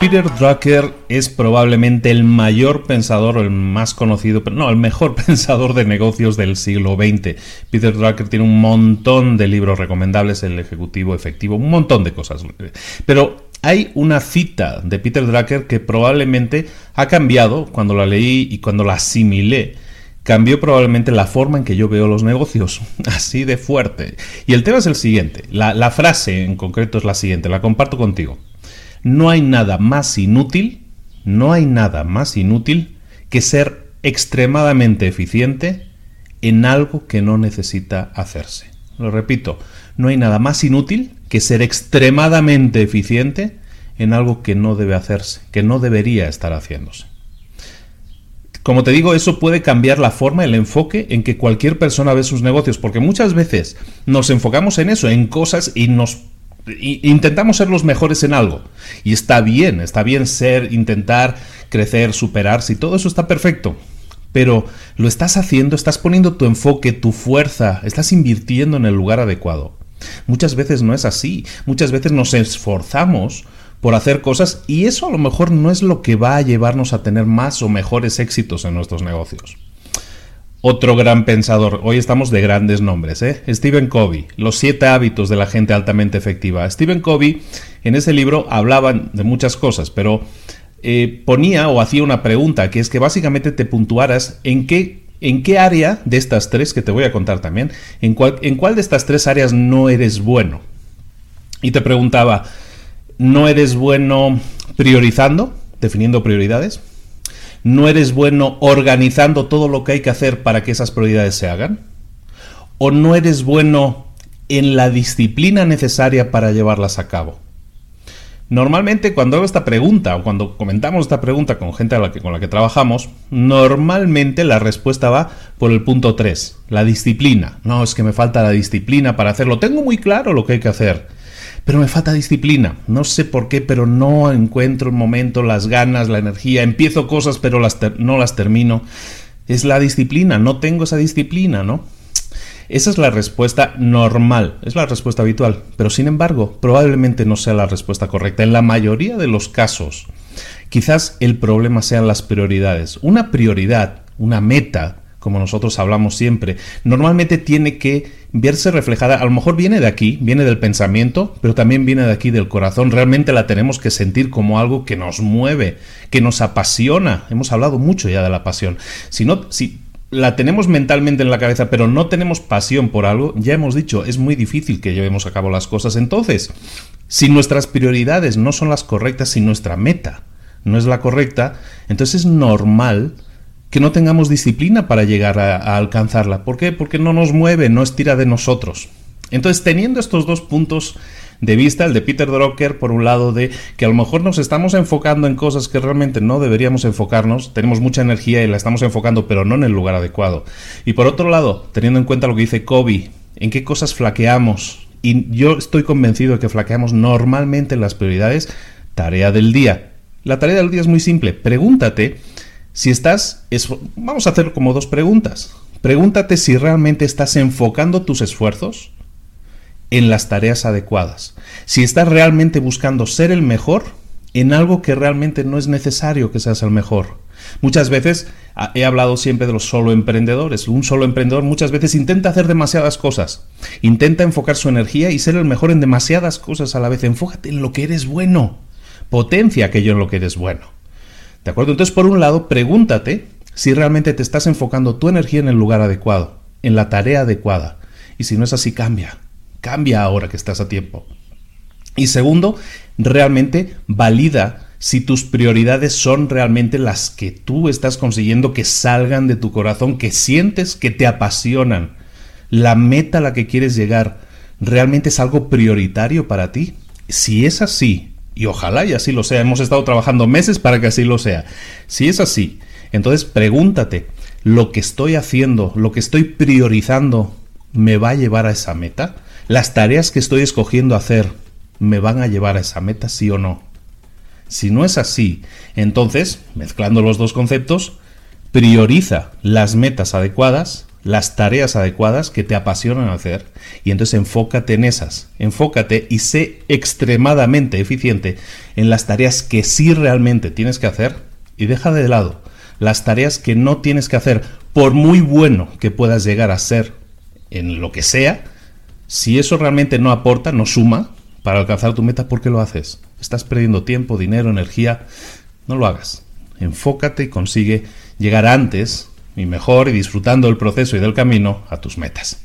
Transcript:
Peter Drucker es probablemente el mayor pensador el más conocido, pero no, el mejor pensador de negocios del siglo XX. Peter Drucker tiene un montón de libros recomendables, el ejecutivo efectivo, un montón de cosas. Pero hay una cita de Peter Drucker que probablemente ha cambiado cuando la leí y cuando la asimilé cambió probablemente la forma en que yo veo los negocios, así de fuerte. Y el tema es el siguiente, la, frase en concreto es la siguiente, la comparto contigo. No hay nada más inútil, no hay nada más inútil que ser extremadamente eficiente en algo que no necesita hacerse. Lo repito, no hay nada más inútil que ser extremadamente eficiente en algo que no debe hacerse, que no debería estar haciéndose. Como te digo, eso puede cambiar la forma, el enfoque en que cualquier persona ve sus negocios, porque muchas veces nos enfocamos en eso, en cosas y nos intentamos ser los mejores en algo. Y está bien, está bien ser, intentar crecer, superarse y todo eso está perfecto. Pero lo estás haciendo, estás poniendo tu enfoque, tu fuerza, estás invirtiendo en el lugar adecuado. Muchas veces no es así. Muchas veces nos esforzamos por hacer cosas y eso a lo mejor no es lo que va a llevarnos a tener más o mejores éxitos en nuestros negocios. Otro gran pensador, hoy estamos de grandes nombres, ¿eh? Stephen Covey, Los siete hábitos de la gente altamente efectiva. Stephen Covey en ese libro hablaba de muchas cosas, pero eh, ponía o hacía una pregunta, que es que básicamente te puntuaras en qué, en qué área de estas tres, que te voy a contar también, en en cuál de estas tres áreas no eres bueno. Y te preguntaba, ¿no eres bueno priorizando, definiendo prioridades? No eres bueno organizando todo lo que hay que hacer para que esas prioridades se hagan? ¿O no eres bueno en la disciplina necesaria para llevarlas a cabo? Normalmente cuando hago esta pregunta o cuando comentamos esta pregunta con gente con la que trabajamos, normalmente la respuesta va por el punto 3, la disciplina. No, es que me falta la disciplina para hacerlo. Tengo muy claro lo que hay que hacer pero me falta disciplina. No sé por qué, pero no encuentro el momento, las ganas, la energía. Empiezo cosas, pero las no las termino. Es la disciplina, no tengo esa disciplina, ¿no? Esa es la respuesta normal, es la respuesta habitual, pero sin embargo, probablemente no sea la respuesta correcta. En la mayoría de los casos, quizás el problema sean las prioridades. Una prioridad, una meta, como nosotros hablamos siempre, normalmente tiene que verse reflejada, a lo mejor viene de aquí, viene del pensamiento, pero también viene de aquí del corazón, realmente la tenemos que sentir como algo que nos mueve, que nos apasiona, hemos hablado mucho ya de la pasión, si no, si la tenemos mentalmente en la cabeza, pero no tenemos pasión por algo, ya hemos dicho, es muy difícil que llevemos a cabo las cosas, entonces, si nuestras prioridades no son las correctas, si nuestra meta no es la correcta, entonces es normal que no tengamos disciplina para llegar a, alcanzarla. ¿Por qué? Porque no nos mueve, no estira de nosotros. Entonces, teniendo estos dos puntos de vista, el de Peter Drucker, por un lado, de que a lo mejor nos estamos enfocando en cosas que realmente no deberíamos enfocarnos, tenemos mucha energía y la estamos enfocando, pero no en el lugar adecuado. Y por otro lado, teniendo en cuenta lo que dice Kobe, en qué cosas flaqueamos, y yo estoy convencido de que flaqueamos normalmente en las prioridades, tarea del día. La tarea del día es muy simple, pregúntate si estás, vamos a hacer como dos preguntas. Pregúntate si realmente estás enfocando tus esfuerzos en las tareas adecuadas. Si estás realmente buscando ser el mejor en algo que realmente no es necesario que seas el mejor. Muchas veces ah, he hablado siempre de los solo emprendedores. Un solo emprendedor muchas veces intenta hacer demasiadas cosas. Intenta enfocar su energía y ser el mejor en demasiadas cosas a la vez. Enfócate en lo que eres bueno. Potencia aquello en lo que eres bueno. Entonces, por un lado, pregúntate si realmente te estás enfocando tu energía en el lugar adecuado, en la tarea adecuada. Y si no es así, cambia. Cambia ahora que estás a tiempo. Y segundo, realmente valida si tus prioridades son realmente las que tú estás consiguiendo que salgan de tu corazón, que sientes que te apasionan. La meta a la que quieres llegar realmente es algo prioritario para ti. Si es así, y ojalá y así lo sea. Hemos estado trabajando meses para que así lo sea. Si es así, entonces pregúntate, ¿lo que estoy haciendo, lo que estoy priorizando, me va a llevar a esa meta? ¿Las tareas que estoy escogiendo hacer me van a llevar a esa meta, sí o no? Si no es así, entonces, mezclando los dos conceptos, prioriza las metas adecuadas las tareas adecuadas que te apasionan hacer y entonces enfócate en esas, enfócate y sé extremadamente eficiente en las tareas que sí realmente tienes que hacer y deja de lado las tareas que no tienes que hacer por muy bueno que puedas llegar a ser en lo que sea, si eso realmente no aporta, no suma para alcanzar tu meta, ¿por qué lo haces? Estás perdiendo tiempo, dinero, energía, no lo hagas. Enfócate y consigue llegar antes y mejor y disfrutando del proceso y del camino a tus metas.